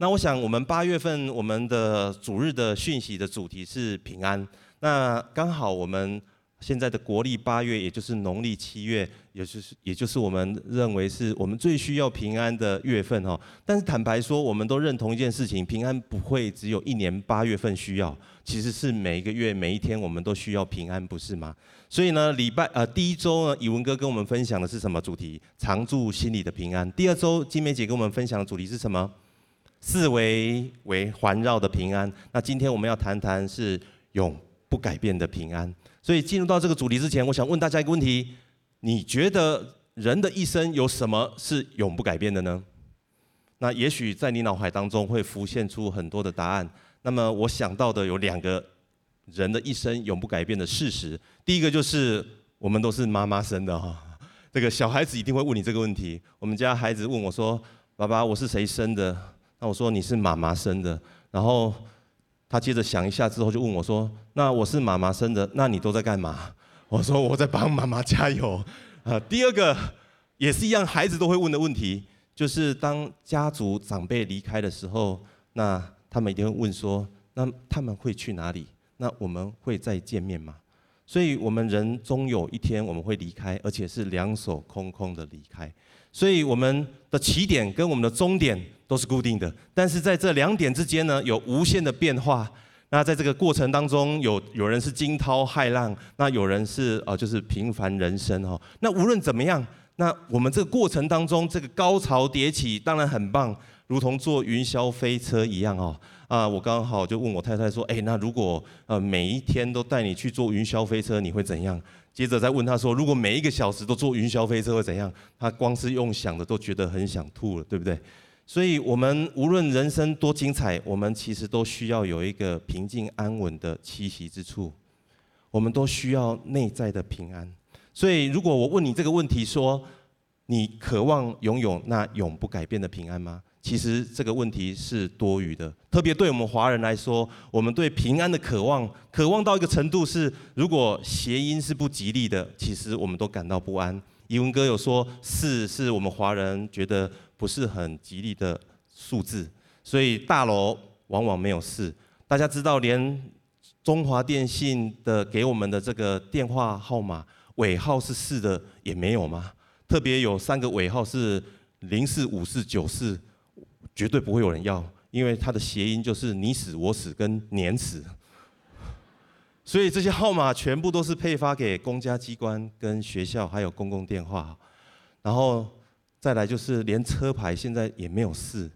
那我想，我们八月份我们的主日的讯息的主题是平安。那刚好我们现在的国历八月，也就是农历七月，也就是也就是我们认为是我们最需要平安的月份哈。但是坦白说，我们都认同一件事情：平安不会只有一年八月份需要，其实是每一个月每一天我们都需要平安，不是吗？所以呢，礼拜呃第一周呢，以文哥跟我们分享的是什么主题？常驻心里的平安。第二周，金梅姐跟我们分享的主题是什么？四围为环绕的平安。那今天我们要谈谈是永不改变的平安。所以进入到这个主题之前，我想问大家一个问题：你觉得人的一生有什么是永不改变的呢？那也许在你脑海当中会浮现出很多的答案。那么我想到的有两个人的一生永不改变的事实。第一个就是我们都是妈妈生的哈。这个小孩子一定会问你这个问题。我们家孩子问我说：“爸爸，我是谁生的？”那我说，你是妈妈生的，然后他接着想一下之后就问我说：“那我是妈妈生的，那你都在干嘛？” 我说：“我在帮妈妈加油。”啊，第二个也是一样，孩子都会问的问题，就是当家族长辈离开的时候，那他们一定会问说：“那他们会去哪里？那我们会再见面吗？”所以，我们人终有一天我们会离开，而且是两手空空的离开。所以，我们的起点跟我们的终点都是固定的，但是在这两点之间呢，有无限的变化。那在这个过程当中，有有人是惊涛骇浪，那有人是呃就是平凡人生哦。那无论怎么样，那我们这个过程当中，这个高潮迭起当然很棒，如同坐云霄飞车一样哦。啊，我刚好就问我太太说，哎，那如果呃每一天都带你去坐云霄飞车，你会怎样？接着再问他说，如果每一个小时都坐云霄飞车会怎样？他光是用想的都觉得很想吐了，对不对？所以，我们无论人生多精彩，我们其实都需要有一个平静安稳的栖息之处。我们都需要内在的平安。所以，如果我问你这个问题，说你渴望拥有那永不改变的平安吗？其实这个问题是多余的。特别对我们华人来说，我们对平安的渴望，渴望到一个程度是，如果谐音是不吉利的，其实我们都感到不安。怡文哥有说，四是我们华人觉得。不是很吉利的数字，所以大楼往往没有四。大家知道，连中华电信的给我们的这个电话号码尾号是四的也没有吗？特别有三个尾号是零四五四九四，绝对不会有人要，因为它的谐音就是你死我死跟年死。所以这些号码全部都是配发给公家机关、跟学校还有公共电话，然后。再来就是连车牌现在也没有四。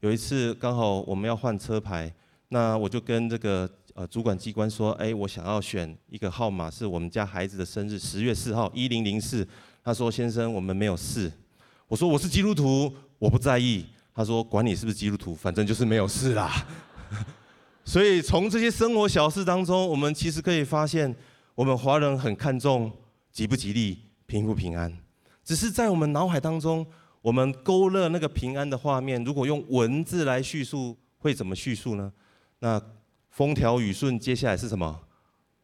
有一次刚好我们要换车牌，那我就跟这个呃主管机关说，哎，我想要选一个号码是我们家孩子的生日，十月四号一零零四。他说先生，我们没有四。我说我是基督徒，我不在意。他说管你是不是基督徒，反正就是没有事啦。所以从这些生活小事当中，我们其实可以发现，我们华人很看重吉不吉利，平不平安。只是在我们脑海当中，我们勾勒那个平安的画面。如果用文字来叙述，会怎么叙述呢？那风调雨顺，接下来是什么？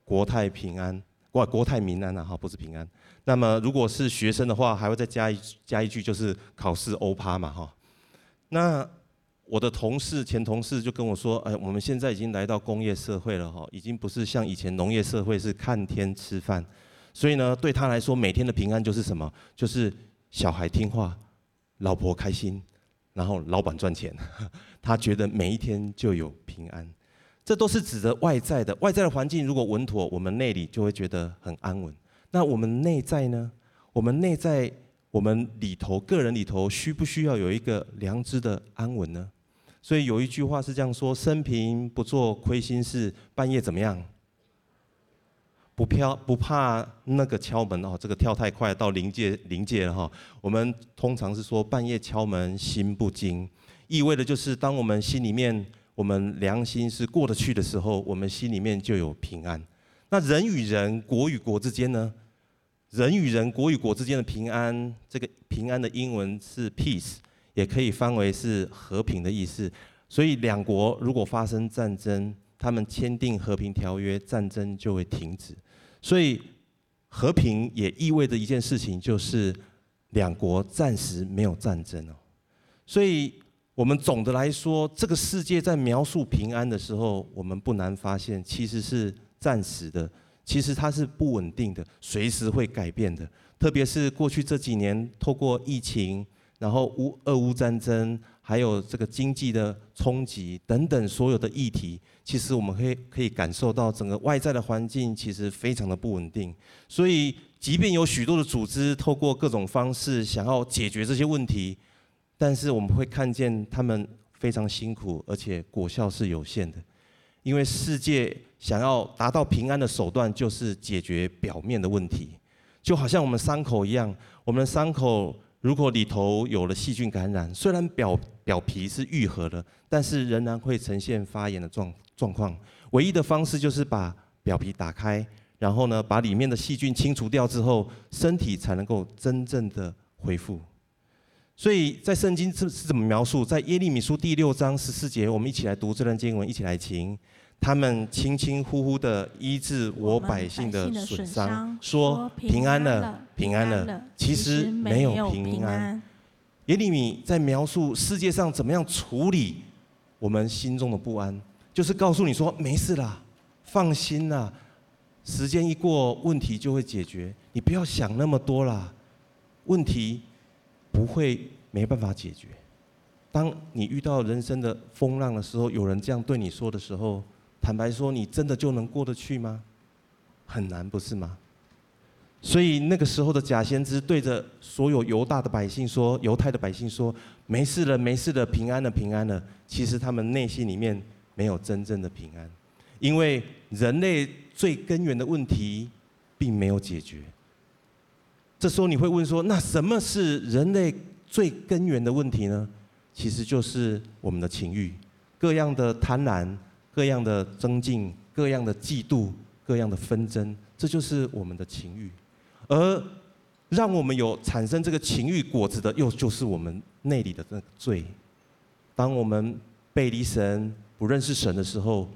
国泰平安，国国泰民安啊，哈，不是平安。那么如果是学生的话，还会再加一加一句，就是考试欧趴嘛，哈。那我的同事前同事就跟我说，哎，我们现在已经来到工业社会了，哈，已经不是像以前农业社会是看天吃饭。所以呢，对他来说，每天的平安就是什么？就是小孩听话，老婆开心，然后老板赚钱。他觉得每一天就有平安。这都是指的外在的，外在的环境如果稳妥，我们内里就会觉得很安稳。那我们内在呢？我们内在，我们里头，个人里头，需不需要有一个良知的安稳呢？所以有一句话是这样说：生平不做亏心事，半夜怎么样？不飘不怕那个敲门哦，这个跳太快到临界临界了哈。我们通常是说半夜敲门心不惊，意味的就是当我们心里面我们良心是过得去的时候，我们心里面就有平安。那人与人、国与国之间呢？人与人、国与国之间的平安，这个平安的英文是 peace，也可以翻为是和平的意思。所以两国如果发生战争，他们签订和平条约，战争就会停止。所以，和平也意味着一件事情，就是两国暂时没有战争哦。所以，我们总的来说，这个世界在描述平安的时候，我们不难发现，其实是暂时的，其实它是不稳定的，随时会改变的。特别是过去这几年，透过疫情，然后乌俄乌战争，还有这个经济的冲击等等所有的议题，其实我们可以可以感受到整个外在的环境其实非常的不稳定。所以，即便有许多的组织透过各种方式想要解决这些问题。但是我们会看见他们非常辛苦，而且果效是有限的，因为世界想要达到平安的手段就是解决表面的问题，就好像我们伤口一样，我们的伤口如果里头有了细菌感染，虽然表表皮是愈合了，但是仍然会呈现发炎的状状况。唯一的方式就是把表皮打开，然后呢，把里面的细菌清除掉之后，身体才能够真正的恢复。所以在圣经是是怎么描述？在耶利米书第六章十四节，我们一起来读这段经文，一起来听。他们轻轻呼呼地医治我百姓的损伤，说平安了，平安了。其实没有平安。耶利米在描述世界上怎么样处理我们心中的不安，就是告诉你说没事啦，放心啦，时间一过，问题就会解决。你不要想那么多啦，问题。不会没办法解决。当你遇到人生的风浪的时候，有人这样对你说的时候，坦白说，你真的就能过得去吗？很难，不是吗？所以那个时候的假先知对着所有犹大的百姓说，犹太的百姓说：“没事了，没事了，平安了，平安了。”其实他们内心里面没有真正的平安，因为人类最根源的问题并没有解决。这时候你会问说：“那什么是人类最根源的问题呢？”其实就是我们的情欲，各样的贪婪，各样的增进，各样的嫉妒，各样的纷争，这就是我们的情欲。而让我们有产生这个情欲果子的，又就是我们内里的那个罪。当我们背离神、不认识神的时候，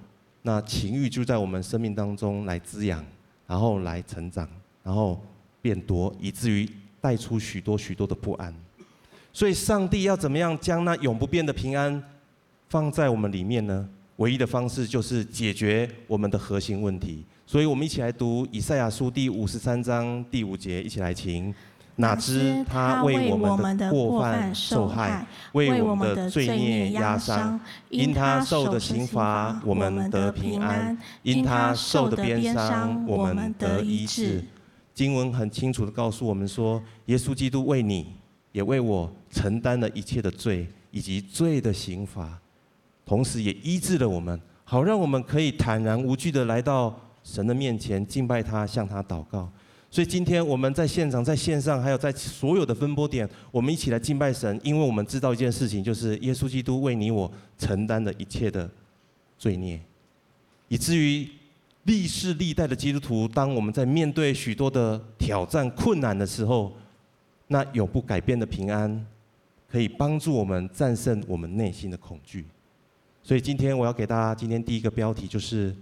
那情欲就在我们生命当中来滋养，然后来成长，然后。变多，以至于带出许多许多的不安。所以，上帝要怎么样将那永不变的平安放在我们里面呢？唯一的方式就是解决我们的核心问题。所以我们一起来读以赛亚书第五十三章第五节，一起来请。哪知他为我们的过犯受害，为我们的罪孽压伤。因他受的刑罚，我们得平安；因他受的鞭伤，我们得医治。经文很清楚地告诉我们说，耶稣基督为你，也为我承担了一切的罪以及罪的刑罚，同时也医治了我们，好让我们可以坦然无惧地来到神的面前敬拜他，向他祷告。所以今天我们在现场、在线上，还有在所有的分播点，我们一起来敬拜神，因为我们知道一件事情，就是耶稣基督为你我承担了一切的罪孽，以至于。历世历代的基督徒，当我们在面对许多的挑战、困难的时候，那永不改变的平安，可以帮助我们战胜我们内心的恐惧。所以今天我要给大家今天第一个标题就是：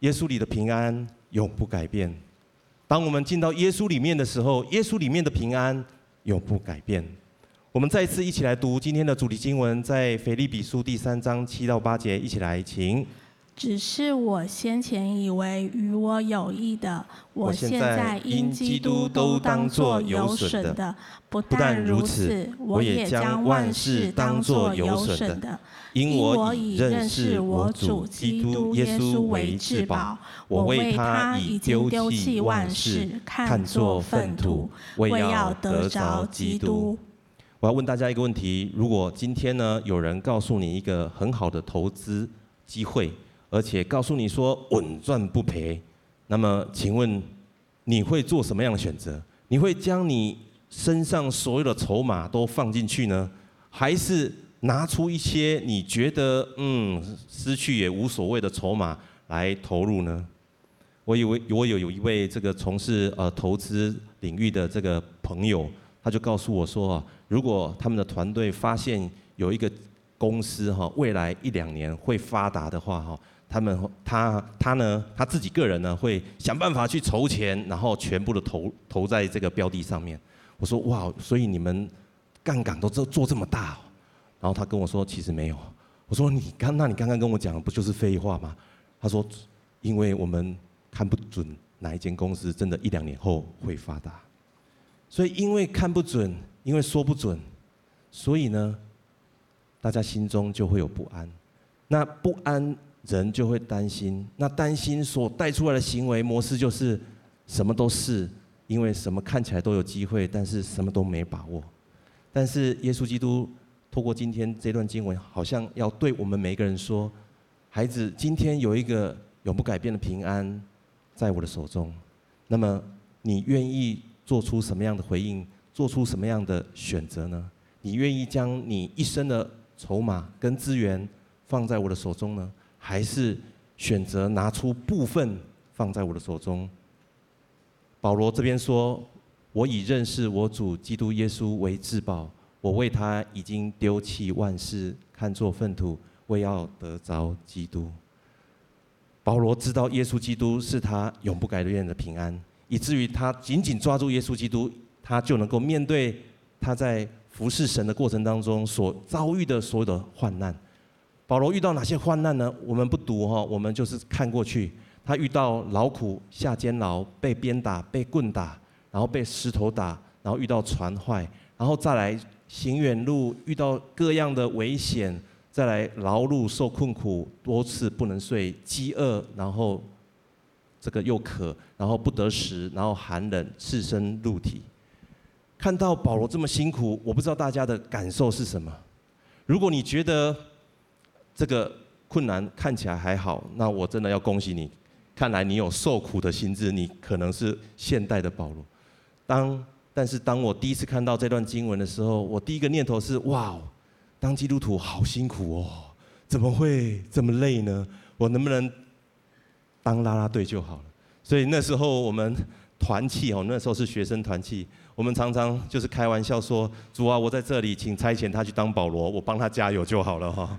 耶稣里的平安永不改变。当我们进到耶稣里面的时候，耶稣里面的平安永不改变。我们再一次一起来读今天的主题经文，在腓立比书第三章七到八节，一起来，请。只是我先前以为与我有益的，我现在因基督都当作有损的。不但如此，我也将万事当作有损的，因我已认识我主基督耶稣为至宝。我为他已经丢弃万事，看作粪土，为要得着基督。我要问大家一个问题：如果今天呢，有人告诉你一个很好的投资机会？而且告诉你说稳赚不赔，那么请问你会做什么样的选择？你会将你身上所有的筹码都放进去呢，还是拿出一些你觉得嗯失去也无所谓的筹码来投入呢？我以为我有有一位这个从事呃投资领域的这个朋友，他就告诉我说啊，如果他们的团队发现有一个公司哈未来一两年会发达的话哈。他们他他呢，他自己个人呢，会想办法去筹钱，然后全部的投投在这个标的上面。我说哇，所以你们杠杆都做做这么大，然后他跟我说，其实没有。我说你刚，那你刚刚跟我讲的不就是废话吗？他说，因为我们看不准哪一间公司真的一两年后会发达，所以因为看不准，因为说不准，所以呢，大家心中就会有不安。那不安，人就会担心。那担心所带出来的行为模式就是什么都是，因为什么看起来都有机会，但是什么都没把握。但是耶稣基督透过今天这段经文，好像要对我们每一个人说：孩子，今天有一个永不改变的平安在我的手中。那么你愿意做出什么样的回应？做出什么样的选择呢？你愿意将你一生的筹码跟资源放在我的手中呢，还是选择拿出部分放在我的手中？保罗这边说。我以认识我主基督耶稣为至宝，我为他已经丢弃万事，看作粪土，为要得着基督。保罗知道耶稣基督是他永不改变的平安，以至于他紧紧抓住耶稣基督，他就能够面对他在服侍神的过程当中所遭遇的所有的患难。保罗遇到哪些患难呢？我们不读哈，我们就是看过去，他遇到劳苦下监牢，被鞭打，被棍打。然后被石头打，然后遇到船坏，然后再来行远路，遇到各样的危险，再来劳碌受困苦，多次不能睡，饥饿，然后这个又渴，然后不得食，然后寒冷，赤身露体。看到保罗这么辛苦，我不知道大家的感受是什么。如果你觉得这个困难看起来还好，那我真的要恭喜你，看来你有受苦的心志，你可能是现代的保罗。当，但是当我第一次看到这段经文的时候，我第一个念头是：哇，当基督徒好辛苦哦，怎么会这么累呢？我能不能当啦啦队就好了？所以那时候我们团契哦，那时候是学生团契，我们常常就是开玩笑说：主啊，我在这里，请差遣他去当保罗，我帮他加油就好了哈。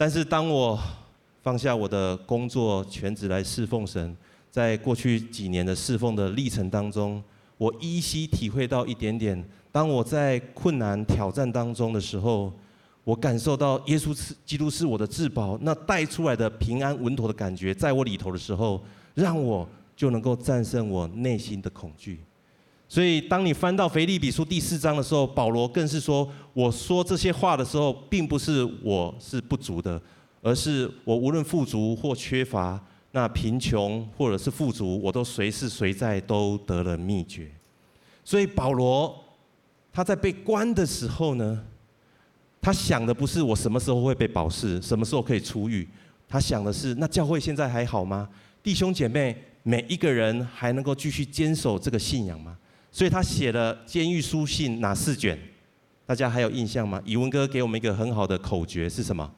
但是当我放下我的工作，全职来侍奉神。在过去几年的侍奉的历程当中，我依稀体会到一点点。当我在困难挑战当中的时候，我感受到耶稣是基督是我的至宝，那带出来的平安稳妥的感觉，在我里头的时候，让我就能够战胜我内心的恐惧。所以，当你翻到腓立比书第四章的时候，保罗更是说：“我说这些话的时候，并不是我是不足的，而是我无论富足或缺乏。”那贫穷或者是富足，我都随时随在都得了秘诀。所以保罗他在被关的时候呢，他想的不是我什么时候会被保释，什么时候可以出狱，他想的是那教会现在还好吗？弟兄姐妹每一个人还能够继续坚守这个信仰吗？所以他写了监狱书信哪四卷？大家还有印象吗？以文哥给我们一个很好的口诀是什么？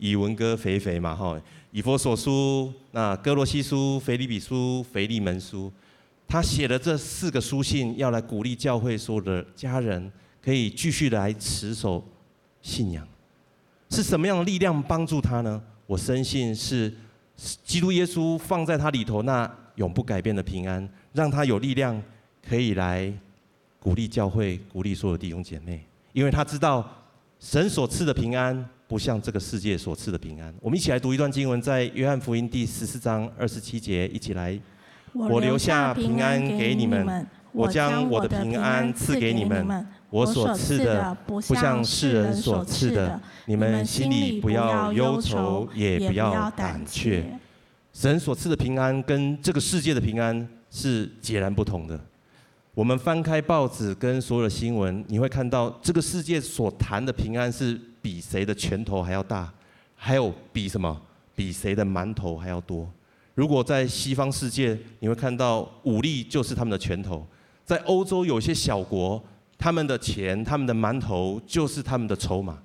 以文哥肥肥嘛哈。以弗所书、那哥罗西书、腓立比书、腓利门书，他写了这四个书信，要来鼓励教会所有的家人，可以继续来持守信仰。是什么样的力量帮助他呢？我深信是基督耶稣放在他里头那永不改变的平安，让他有力量可以来鼓励教会，鼓励所有弟兄姐妹，因为他知道神所赐的平安。不像这个世界所赐的平安。我们一起来读一段经文，在约翰福音第十四章二十七节，一起来。我留下平安给你们，我将我的平安赐给你们。我所赐的不像世人所赐的，你们心里不要忧愁，也不要胆怯。神所赐的平安跟这个世界的平安是截然不同的。我们翻开报纸跟所有的新闻，你会看到这个世界所谈的平安是比谁的拳头还要大，还有比什么？比谁的馒头还要多。如果在西方世界，你会看到武力就是他们的拳头；在欧洲有些小国，他们的钱、他们的馒头就是他们的筹码。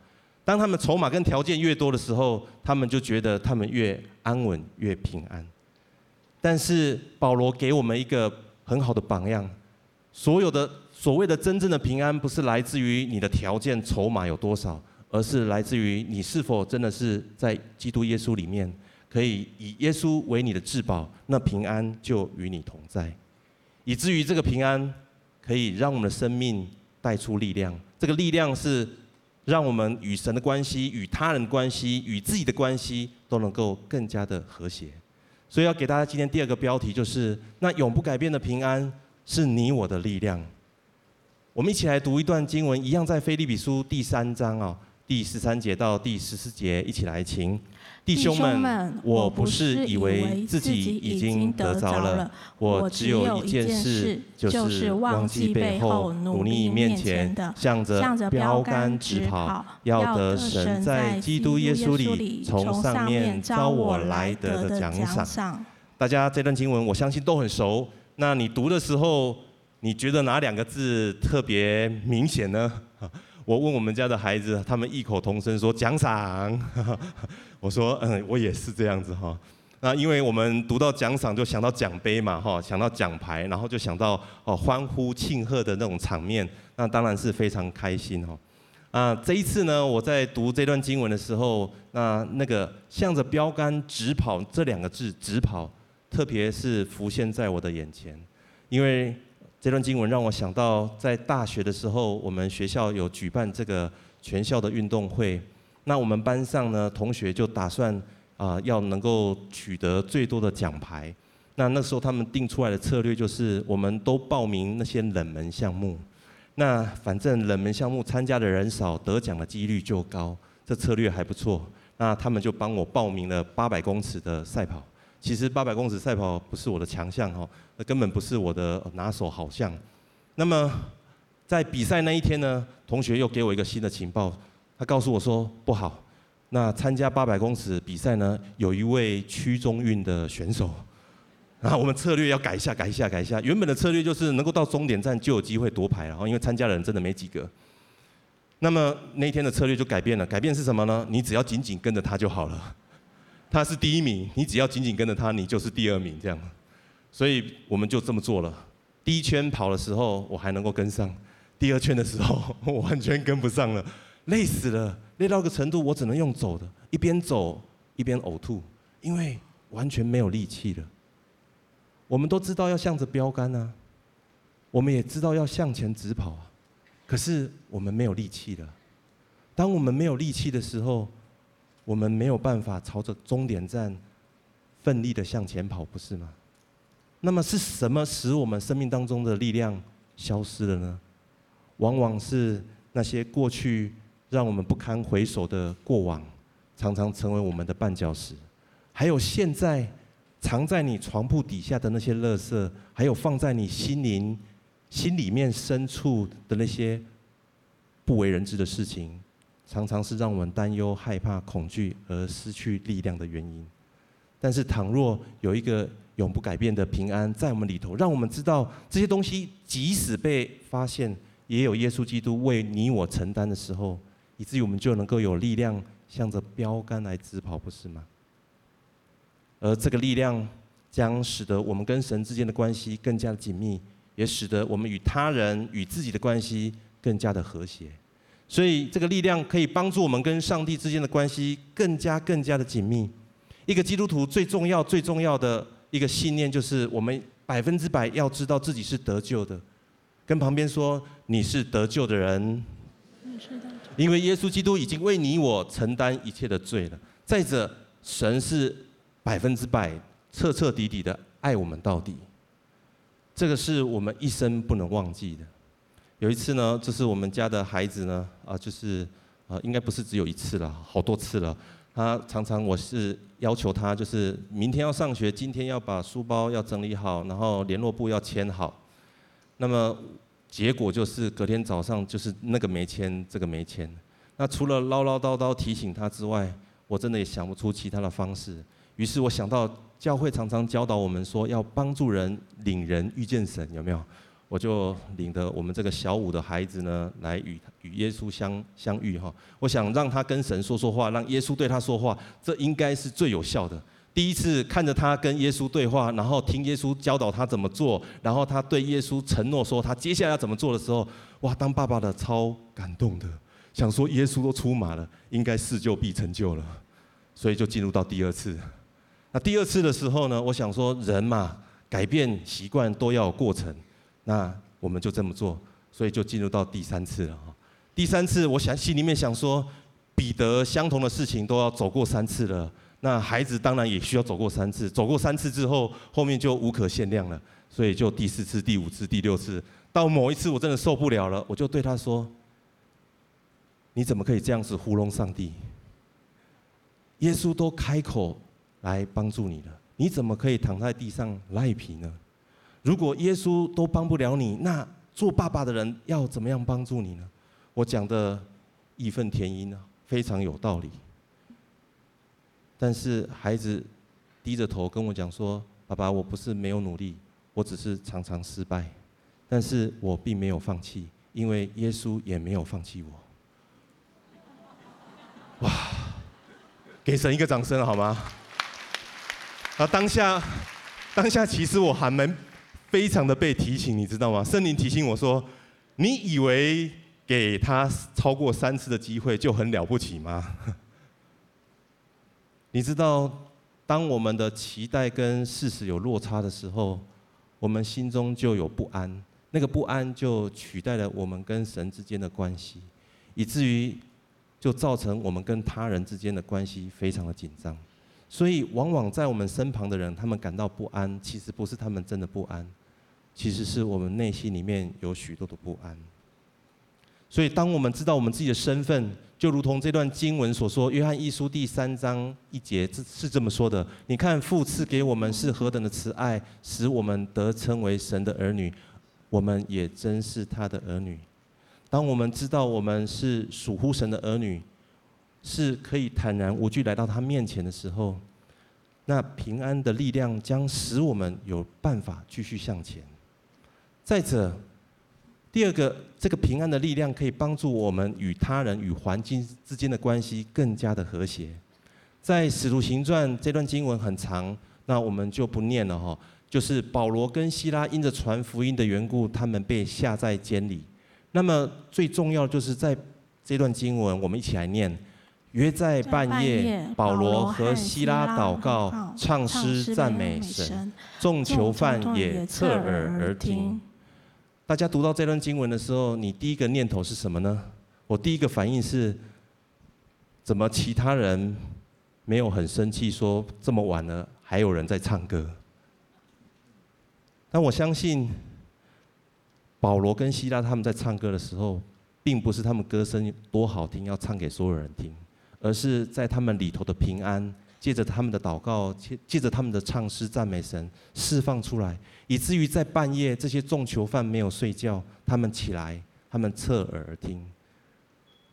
当他们筹码跟条件越多的时候，他们就觉得他们越安稳、越平安。但是保罗给我们一个很好的榜样。所有的所谓的真正的平安，不是来自于你的条件筹码有多少，而是来自于你是否真的是在基督耶稣里面，可以以耶稣为你的至宝，那平安就与你同在，以至于这个平安可以让我们的生命带出力量。这个力量是让我们与神的关系、与他人的关系、与自己的关系都能够更加的和谐。所以要给大家今天第二个标题，就是那永不改变的平安是你我的力量。我们一起来读一段经文，一样在菲利比书第三章啊，第十三节到第十四节，一起来请。弟兄们，我不是以为自己已经得着了，我只有一件事，就是忘记背后，努力面前，向着标杆直跑，要得神在基督耶稣里从上面招我来得的奖赏。大家这段经文，我相信都很熟。那你读的时候，你觉得哪两个字特别明显呢？我问我们家的孩子，他们异口同声说奖赏。我说嗯，我也是这样子哈。那因为我们读到奖赏就想到奖杯嘛哈，想到奖牌，然后就想到哦欢呼庆贺的那种场面，那当然是非常开心哈。啊，这一次呢，我在读这段经文的时候，那那个向着标杆直跑这两个字，直跑，特别是浮现在我的眼前，因为。这段经文让我想到，在大学的时候，我们学校有举办这个全校的运动会。那我们班上呢，同学就打算啊，要能够取得最多的奖牌。那那时候他们定出来的策略就是，我们都报名那些冷门项目。那反正冷门项目参加的人少，得奖的几率就高。这策略还不错。那他们就帮我报名了八百公尺的赛跑。其实八百公尺赛跑不是我的强项哈，那根本不是我的拿手好项。那么在比赛那一天呢，同学又给我一个新的情报，他告诉我说不好，那参加八百公尺比赛呢，有一位区中运的选手，然后我们策略要改一下，改一下，改一下。原本的策略就是能够到终点站就有机会夺牌，然后因为参加的人真的没几个。那么那一天的策略就改变了，改变是什么呢？你只要紧紧跟着他就好了。他是第一名，你只要紧紧跟着他，你就是第二名这样。所以我们就这么做了。第一圈跑的时候我还能够跟上，第二圈的时候我完全跟不上了，累死了，累到个程度我只能用走的，一边走一边呕吐，因为完全没有力气了。我们都知道要向着标杆啊，我们也知道要向前直跑啊，可是我们没有力气了。当我们没有力气的时候，我们没有办法朝着终点站奋力的向前跑，不是吗？那么是什么使我们生命当中的力量消失了呢？往往是那些过去让我们不堪回首的过往，常常成为我们的绊脚石。还有现在藏在你床铺底下的那些垃圾，还有放在你心灵心里面深处的那些不为人知的事情。常常是让我们担忧、害怕、恐惧而失去力量的原因。但是，倘若有一个永不改变的平安在我们里头，让我们知道这些东西即使被发现，也有耶稣基督为你我承担的时候，以至于我们就能够有力量向着标杆来直跑，不是吗？而这个力量将使得我们跟神之间的关系更加紧密，也使得我们与他人、与自己的关系更加的和谐。所以，这个力量可以帮助我们跟上帝之间的关系更加、更加的紧密。一个基督徒最重要、最重要的一个信念，就是我们百分之百要知道自己是得救的。跟旁边说，你是得救的人，因为耶稣基督已经为你我承担一切的罪了。再者，神是百分之百、彻彻底底的爱我们到底。这个是我们一生不能忘记的。有一次呢，就是我们家的孩子呢，啊，就是啊，应该不是只有一次了，好多次了。他常常我是要求他，就是明天要上学，今天要把书包要整理好，然后联络簿要签好。那么结果就是隔天早上就是那个没签，这个没签。那除了唠唠叨叨提醒他之外，我真的也想不出其他的方式。于是我想到教会常常教导我们说，要帮助人领人遇见神，有没有？我就领着我们这个小五的孩子呢，来与与耶稣相相遇哈。我想让他跟神说说话，让耶稣对他说话，这应该是最有效的。第一次看着他跟耶稣对话，然后听耶稣教导他怎么做，然后他对耶稣承诺说他接下来要怎么做的时候，哇，当爸爸的超感动的，想说耶稣都出马了，应该事就必成就了，所以就进入到第二次。那第二次的时候呢，我想说人嘛，改变习惯都要有过程。那我们就这么做，所以就进入到第三次了哈。第三次，我想心里面想说，彼得相同的事情都要走过三次了，那孩子当然也需要走过三次。走过三次之后，后面就无可限量了，所以就第四次、第五次、第六次，到某一次我真的受不了了，我就对他说：“你怎么可以这样子糊弄上帝？耶稣都开口来帮助你了，你怎么可以躺在地上赖皮呢？如果耶稣都帮不了你，那做爸爸的人要怎么样帮助你呢？”我讲的义愤填膺啊，非常有道理。但是孩子低着头跟我讲说：“爸爸，我不是没有努力，我只是常常失败，但是我并没有放弃，因为耶稣也没有放弃我。”哇！给神一个掌声好吗？啊，当下，当下其实我还没非常的被提醒，你知道吗？圣灵提醒我说：“你以为？”给他超过三次的机会就很了不起吗？你知道，当我们的期待跟事实有落差的时候，我们心中就有不安，那个不安就取代了我们跟神之间的关系，以至于就造成我们跟他人之间的关系非常的紧张。所以，往往在我们身旁的人，他们感到不安，其实不是他们真的不安，其实是我们内心里面有许多的不安。所以，当我们知道我们自己的身份，就如同这段经文所说，《约翰一书》第三章一节是这么说的：“你看，父赐给我们是何等的慈爱，使我们得称为神的儿女，我们也真是他的儿女。”当我们知道我们是属乎神的儿女，是可以坦然无惧来到他面前的时候，那平安的力量将使我们有办法继续向前。再者，第二个，这个平安的力量可以帮助我们与他人、与环境之间的关系更加的和谐。在《使徒行传》这段经文很长，那我们就不念了哈。就是保罗跟希拉因着传福音的缘故，他们被下在监里。那么最重要的就是在这段经文，我们一起来念：约在半夜，保罗和希拉祷告、唱诗赞美神，众囚犯也侧耳而听。大家读到这段经文的时候，你第一个念头是什么呢？我第一个反应是，怎么其他人没有很生气，说这么晚了还有人在唱歌？但我相信，保罗跟希拉他们在唱歌的时候，并不是他们歌声多好听要唱给所有人听，而是在他们里头的平安。借着他们的祷告，借借着他们的唱诗赞美神，释放出来，以至于在半夜，这些众囚犯没有睡觉，他们起来，他们侧耳听。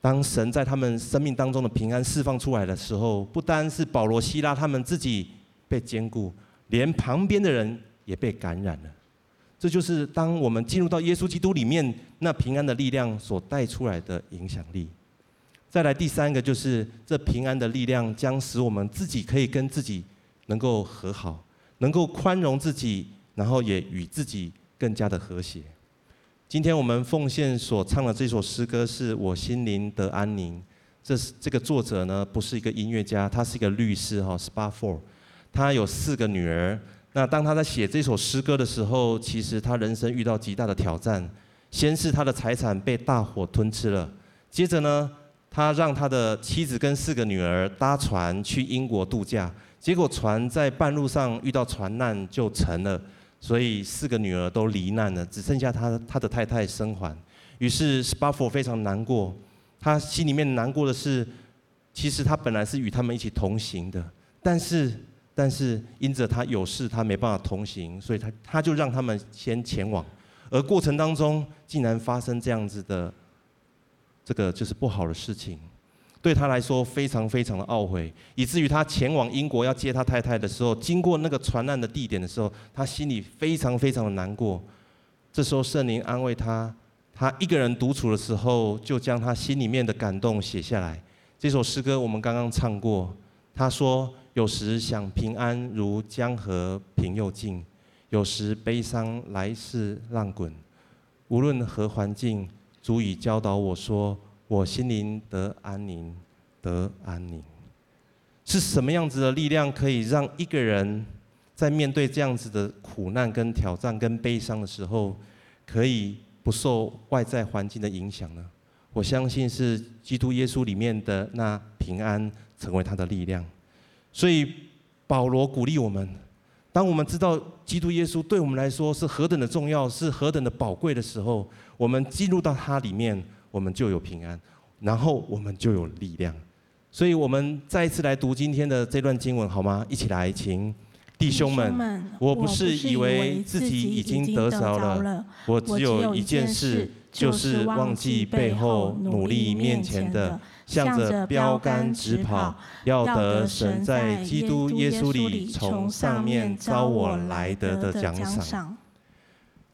当神在他们生命当中的平安释放出来的时候，不单是保罗、希拉他们自己被坚固，连旁边的人也被感染了。这就是当我们进入到耶稣基督里面，那平安的力量所带出来的影响力。再来第三个，就是这平安的力量将使我们自己可以跟自己能够和好，能够宽容自己，然后也与自己更加的和谐。今天我们奉献所唱的这首诗歌是我心灵的安宁。这是这个作者呢，不是一个音乐家，他是一个律师哈，Spa Four。他有四个女儿。那当他在写这首诗歌的时候，其实他人生遇到极大的挑战。先是他的财产被大火吞吃了，接着呢，他让他的妻子跟四个女儿搭船去英国度假，结果船在半路上遇到船难就沉了，所以四个女儿都罹难了，只剩下他他的太太生还。于是 SPAFOR 非常难过，他心里面难过的是，其实他本来是与他们一起同行的，但是但是因着他有事，他没办法同行，所以他他就让他们先前往，而过程当中竟然发生这样子的。这个就是不好的事情，对他来说非常非常的懊悔，以至于他前往英国要接他太太的时候，经过那个船难的地点的时候，他心里非常非常的难过。这时候圣灵安慰他，他一个人独处的时候，就将他心里面的感动写下来。这首诗歌我们刚刚唱过，他说：“有时想平安如江河平又静，有时悲伤来势浪滚，无论何环境。”足以教导我说：“我心灵得安宁，得安宁。”是什么样子的力量可以让一个人在面对这样子的苦难、跟挑战、跟悲伤的时候，可以不受外在环境的影响呢？我相信是基督耶稣里面的那平安成为他的力量。所以保罗鼓励我们：当我们知道基督耶稣对我们来说是何等的重要，是何等的宝贵的时候，我们进入到他里面，我们就有平安，然后我们就有力量。所以我们再一次来读今天的这段经文，好吗？一起来，请弟兄们，我不是以为自己已经得着了，我只有一件事，就是忘记背后，努力面前的，向着标杆直跑，要得神在基督耶稣里从上面招我来得的奖赏。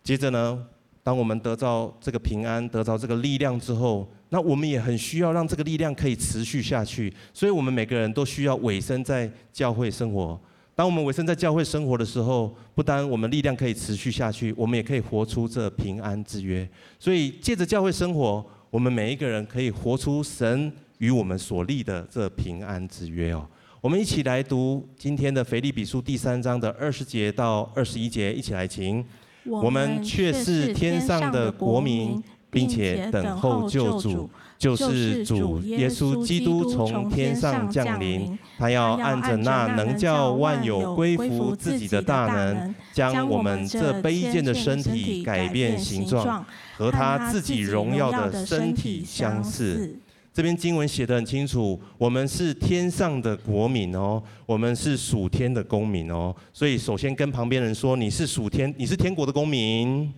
接着呢，当我们得到这个平安，得到这个力量之后，那我们也很需要让这个力量可以持续下去，所以我们每个人都需要委身在教会生活。当我们委身在教会生活的时候，不单我们力量可以持续下去，我们也可以活出这平安之约。所以借着教会生活，我们每一个人可以活出神与我们所立的这平安之约哦。我们一起来读今天的腓立比书第三章的二十节到二十一节，一起来请。我们却是天上的国民。并且等候救主，就是主耶稣基督从天上降临。他要按着那能叫万有归服自己的大能，将我们这卑贱的身体改变形状，和他自己荣耀的身体相似。这边经文写得很清楚，我们是天上的国民哦，我们是属天的公民哦。所以，首先跟旁边人说，你是属天，你是天国的公民。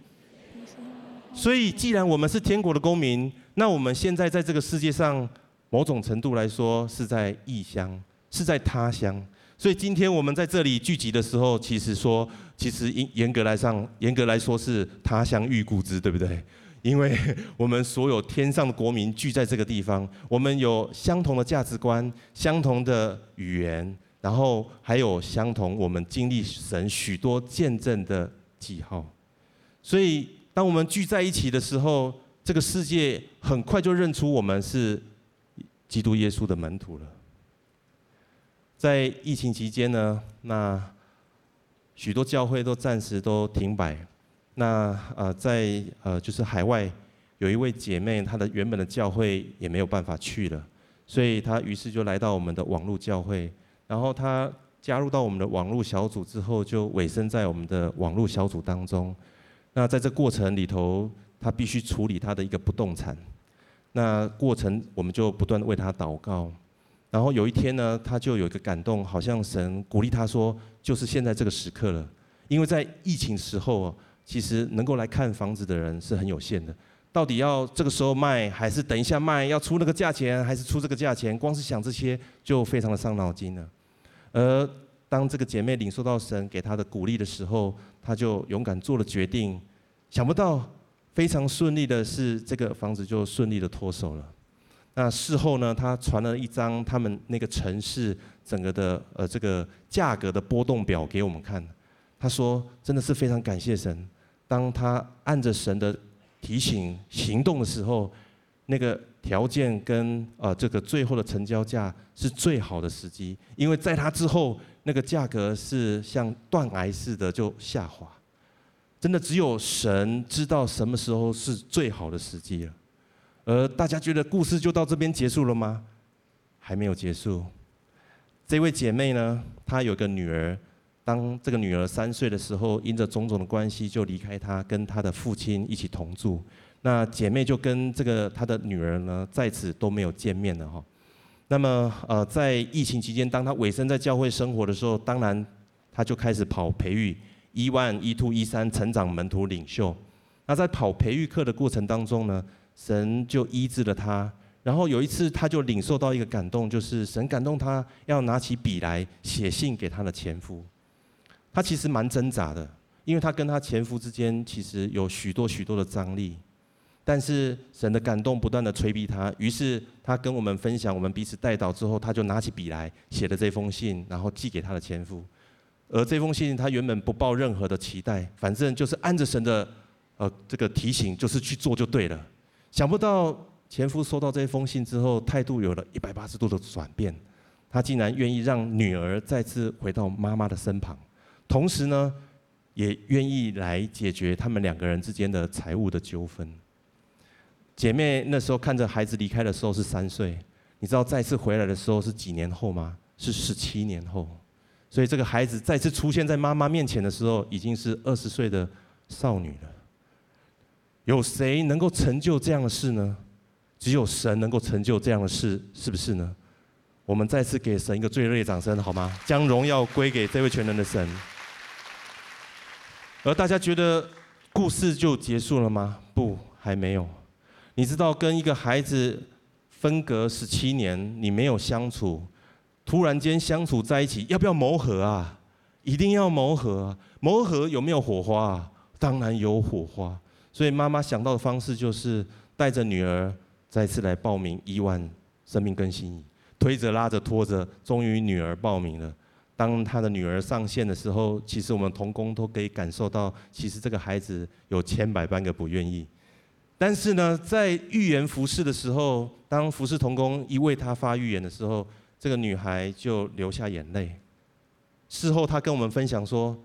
所以，既然我们是天国的公民，那我们现在在这个世界上，某种程度来说是在异乡，是在他乡。所以，今天我们在这里聚集的时候，其实说，其实严严格来上，严格来说是他乡遇故知，对不对？因为 我们所有天上的国民聚在这个地方，我们有相同的价值观、相同的语言，然后还有相同我们经历神许多见证的记号，所以。当我们聚在一起的时候，这个世界很快就认出我们是基督耶稣的门徒了。在疫情期间呢，那许多教会都暂时都停摆。那呃，在呃就是海外有一位姐妹，她的原本的教会也没有办法去了，所以她于是就来到我们的网络教会。然后她加入到我们的网络小组之后，就委身在我们的网络小组当中。那在这过程里头，她必须处理她的一个不动产。那过程我们就不断为她祷告。然后有一天呢，他就有一个感动，好像神鼓励他说：“就是现在这个时刻了。”因为在疫情时候，其实能够来看房子的人是很有限的。到底要这个时候卖，还是等一下卖？要出那个价钱，还是出这个价钱？光是想这些就非常的伤脑筋了。而当这个姐妹领受到神给她的鼓励的时候，她就勇敢做了决定。想不到非常顺利的是，这个房子就顺利的脱手了。那事后呢，她传了一张他们那个城市整个的呃这个价格的波动表给我们看。她说：“真的是非常感谢神，当他按着神的提醒行动的时候，那个条件跟呃这个最后的成交价是最好的时机，因为在他之后。”那个价格是像断崖似的就下滑，真的只有神知道什么时候是最好的时机了。而大家觉得故事就到这边结束了吗？还没有结束。这位姐妹呢，她有个女儿，当这个女儿三岁的时候，因着种种的关系就离开她，跟她的父亲一起同住。那姐妹就跟这个她的女儿呢，在此都没有见面了哈。那么，呃，在疫情期间，当他委身在教会生活的时候，当然他就开始跑培育一万一 two 一三成长门徒领袖。那在跑培育课的过程当中呢，神就医治了他。然后有一次，他就领受到一个感动，就是神感动他要拿起笔来写信给他的前夫。他其实蛮挣扎的，因为他跟他前夫之间其实有许多许多的张力。但是神的感动不断的催逼他，于是他跟我们分享，我们彼此代祷之后，他就拿起笔来写了这封信，然后寄给他的前夫。而这封信他原本不抱任何的期待，反正就是按着神的呃这个提醒，就是去做就对了。想不到前夫收到这封信之后，态度有了一百八十度的转变，他竟然愿意让女儿再次回到妈妈的身旁，同时呢，也愿意来解决他们两个人之间的财务的纠纷。姐妹那时候看着孩子离开的时候是三岁，你知道再次回来的时候是几年后吗？是十七年后。所以这个孩子再次出现在妈妈面前的时候，已经是二十岁的少女了。有谁能够成就这样的事呢？只有神能够成就这样的事，是不是呢？我们再次给神一个最热烈掌声，好吗？将荣耀归给这位全能的神。而大家觉得故事就结束了吗？不，还没有。你知道，跟一个孩子分隔十七年，你没有相处，突然间相处在一起，要不要磨合啊？一定要磨合啊！磨合有没有火花啊？当然有火花。所以妈妈想到的方式就是带着女儿再次来报名亿万生命更新营，推着拉着拖着，终于女儿报名了。当她的女儿上线的时候，其实我们同工都可以感受到，其实这个孩子有千百般个不愿意。但是呢，在预言服事的时候，当服事同工一为她发预言的时候，这个女孩就流下眼泪。事后她跟我们分享说，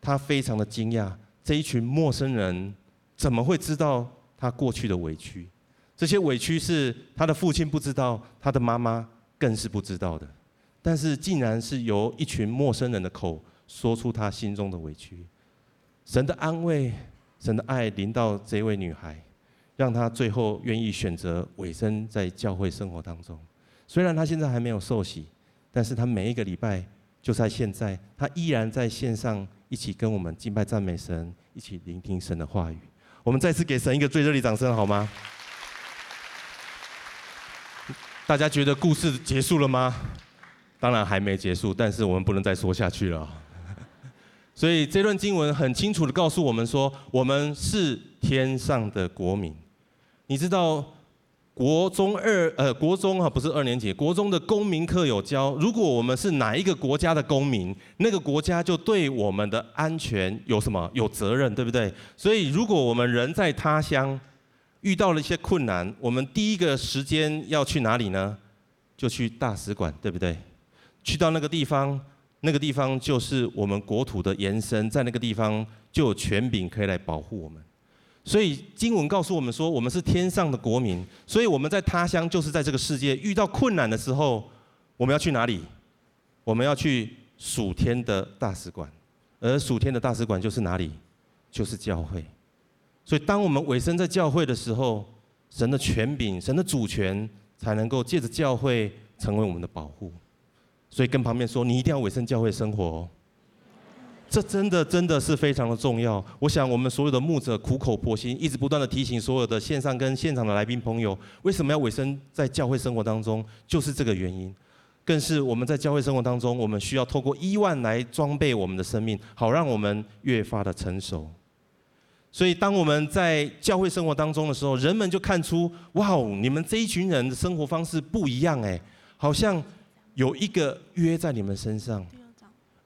她非常的惊讶，这一群陌生人。怎么会知道他过去的委屈？这些委屈是他的父亲不知道，他的妈妈更是不知道的。但是竟然是由一群陌生人的口说出他心中的委屈。神的安慰，神的爱临到这位女孩，让她最后愿意选择委身在教会生活当中。虽然她现在还没有受洗，但是她每一个礼拜就在现在，她依然在线上一起跟我们敬拜赞美神，一起聆听神的话语。我们再次给神一个最热烈掌声，好吗？大家觉得故事结束了吗？当然还没结束，但是我们不能再说下去了。所以这段经文很清楚地告诉我们说，我们是天上的国民。你知道？国中二呃，国中哈不是二年级，国中的公民课有教，如果我们是哪一个国家的公民，那个国家就对我们的安全有什么有责任，对不对？所以如果我们人在他乡遇到了一些困难，我们第一个时间要去哪里呢？就去大使馆，对不对？去到那个地方，那个地方就是我们国土的延伸，在那个地方就有权柄可以来保护我们。所以经文告诉我们说，我们是天上的国民，所以我们在他乡，就是在这个世界遇到困难的时候，我们要去哪里？我们要去属天的大使馆，而属天的大使馆就是哪里？就是教会。所以当我们委身在教会的时候，神的权柄、神的主权才能够借着教会成为我们的保护。所以跟旁边说，你一定要委身教会生活哦。这真的真的是非常的重要。我想我们所有的牧者苦口婆心，一直不断的提醒所有的线上跟现场的来宾朋友，为什么要委身在教会生活当中，就是这个原因。更是我们在教会生活当中，我们需要透过亿万来装备我们的生命，好让我们越发的成熟。所以当我们在教会生活当中的时候，人们就看出，哇哦，你们这一群人的生活方式不一样哎，好像有一个约在你们身上。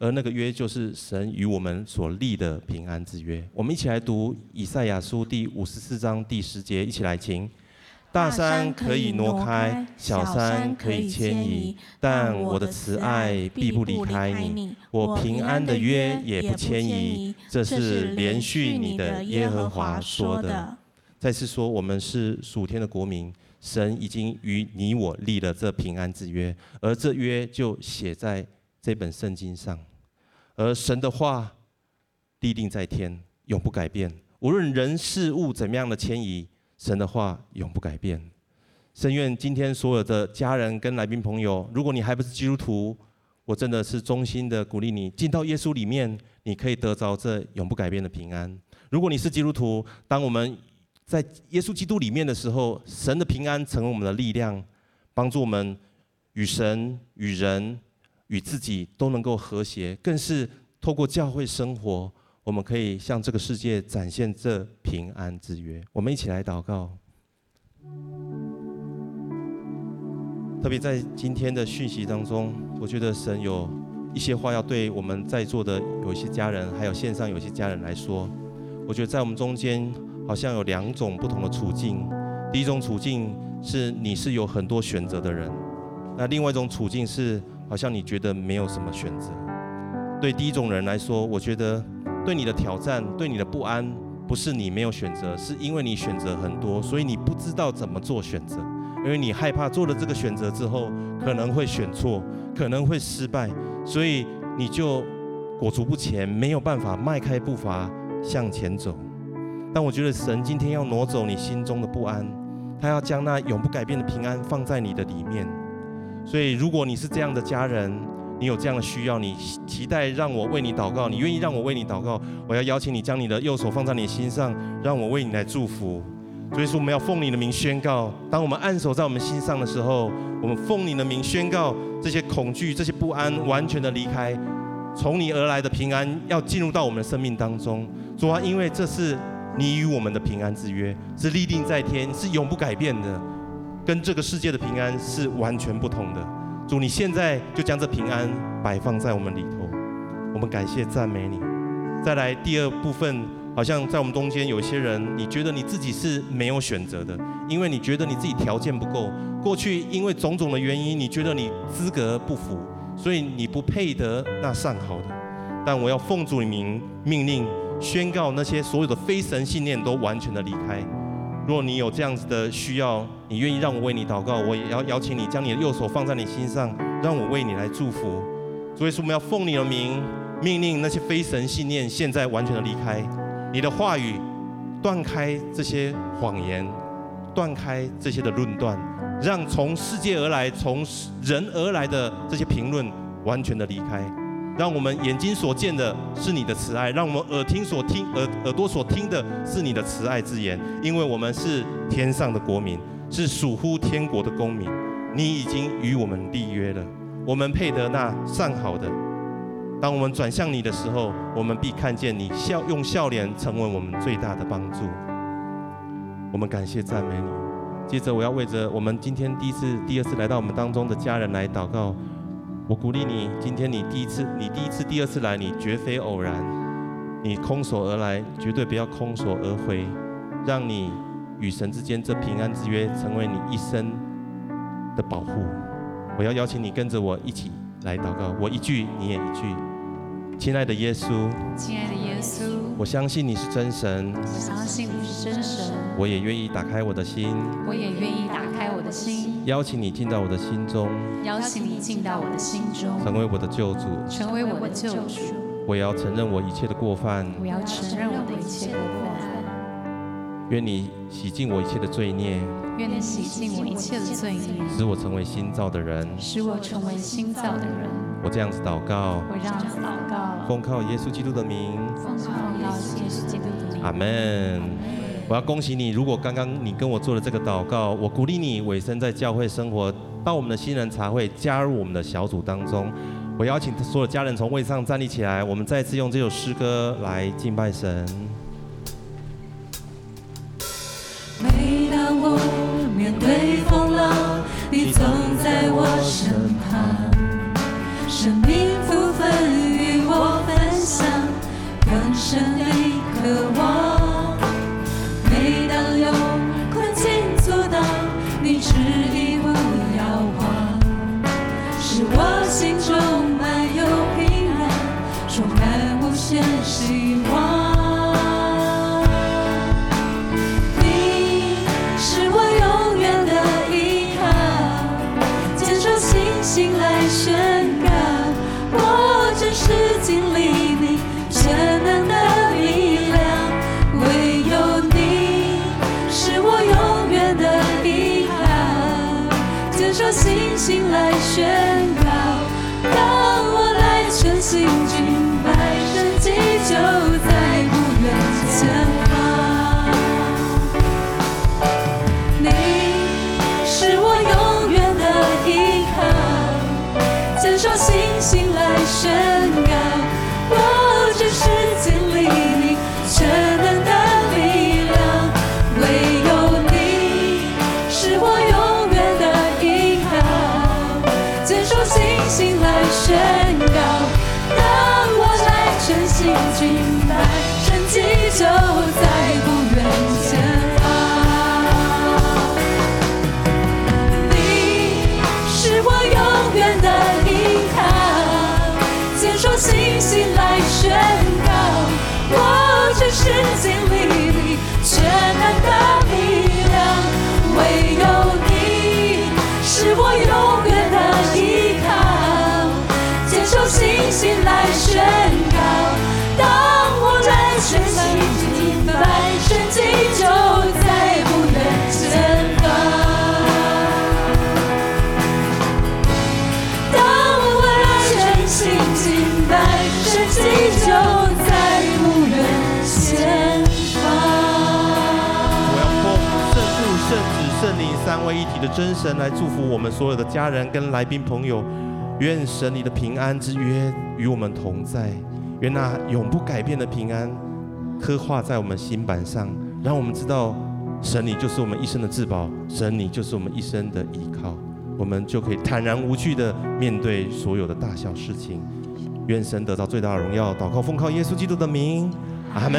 而那个约就是神与我们所立的平安之约。我们一起来读以赛亚书第五十四章第十节，一起来听。大山可以挪开，小山可以迁移，但我的慈爱必不离开你，我平安的约也不迁移。这是连续你的耶和华说的。再次说，我们是属天的国民，神已经与你我立了这平安之约，而这约就写在这本圣经上。而神的话立定在天，永不改变。无论人事物怎么样的迁移，神的话永不改变。深愿今天所有的家人跟来宾朋友，如果你还不是基督徒，我真的是衷心的鼓励你进到耶稣里面，你可以得着这永不改变的平安。如果你是基督徒，当我们在耶稣基督里面的时候，神的平安成为我们的力量，帮助我们与神与人。与自己都能够和谐，更是透过教会生活，我们可以向这个世界展现这平安之约。我们一起来祷告。特别在今天的讯息当中，我觉得神有一些话要对我们在座的有一些家人，还有线上有些家人来说。我觉得在我们中间好像有两种不同的处境。第一种处境是你是有很多选择的人，那另外一种处境是。好像你觉得没有什么选择。对第一种人来说，我觉得对你的挑战、对你的不安，不是你没有选择，是因为你选择很多，所以你不知道怎么做选择，因为你害怕做了这个选择之后可能会选错，可能会失败，所以你就裹足不前，没有办法迈开步伐向前走。但我觉得神今天要挪走你心中的不安，他要将那永不改变的平安放在你的里面。所以，如果你是这样的家人，你有这样的需要，你期待让我为你祷告，你愿意让我为你祷告，我要邀请你将你的右手放在你心上，让我为你来祝福。所以说，我们要奉你的名宣告，当我们按手在我们心上的时候，我们奉你的名宣告，这些恐惧、这些不安完全的离开，从你而来的平安要进入到我们的生命当中。主啊，因为这是你与我们的平安之约，是立定在天，是永不改变的。跟这个世界的平安是完全不同的。主，你现在就将这平安摆放在我们里头，我们感谢赞美你。再来第二部分，好像在我们中间有一些人，你觉得你自己是没有选择的，因为你觉得你自己条件不够，过去因为种种的原因，你觉得你资格不符，所以你不配得那上好的。但我要奉主名命令，宣告那些所有的非神信念都完全的离开。如果你有这样子的需要，你愿意让我为你祷告，我也要邀请你将你的右手放在你心上，让我为你来祝福。所以说，我们要奉你的名，命令那些非神信念现在完全的离开。你的话语断开这些谎言，断开这些的论断，让从世界而来、从人而来的这些评论完全的离开。让我们眼睛所见的是你的慈爱，让我们耳听所听耳耳朵所听的是你的慈爱之言，因为我们是天上的国民，是属乎天国的公民。你已经与我们立约了，我们配得那上好的。当我们转向你的时候，我们必看见你笑用笑脸成为我们最大的帮助。我们感谢赞美你。接着，我要为着我们今天第一次、第二次来到我们当中的家人来祷告。我鼓励你，今天你第一次、你第一次、第二次来，你绝非偶然。你空手而来，绝对不要空手而回。让你与神之间这平安之约成为你一生的保护。我要邀请你跟着我一起来祷告，我一句你也一句。亲爱的耶稣，亲爱的耶稣，我相信你是真神，我相信你是真神，我也愿意打开我的心，我也愿意打开我的心，邀请你进到我的心中，邀请你进到我的心中，成为我的救主，成为我的救主。我也要承认我一切的过犯，我要承认我的一切过犯。愿你洗净我一切的罪孽，愿你洗净我一切的罪孽，使我成为新造的人，使我成为新造的人。我这样子祷告，我这样子祷告，奉靠耶稣基督的名，奉靠耶稣基督的名。阿门。我要恭喜你，如果刚刚你跟我做了这个祷告，我鼓励你委身在教会生活，到我们的新人茶会加入我们的小组当中。我邀请所有家人从位上站立起来，我们再次用这首诗歌来敬拜神。每当我面对风浪，你总在我身旁。生命不分曾经的沉寂就在不远前方，你是我永远的依靠，接受星星来宣告，我这是经历里缺憾的力量，唯有你是我永远的依靠，接受星星来宣告。为一体的真神来祝福我们所有的家人跟来宾朋友。愿神你的平安之约与我们同在，愿那永不改变的平安刻画在我们心板上，让我们知道神你就是我们一生的至宝，神你就是我们一生的依靠，我们就可以坦然无惧地面对所有的大小事情。愿神得到最大的荣耀，祷告奉靠耶稣基督的名，阿门。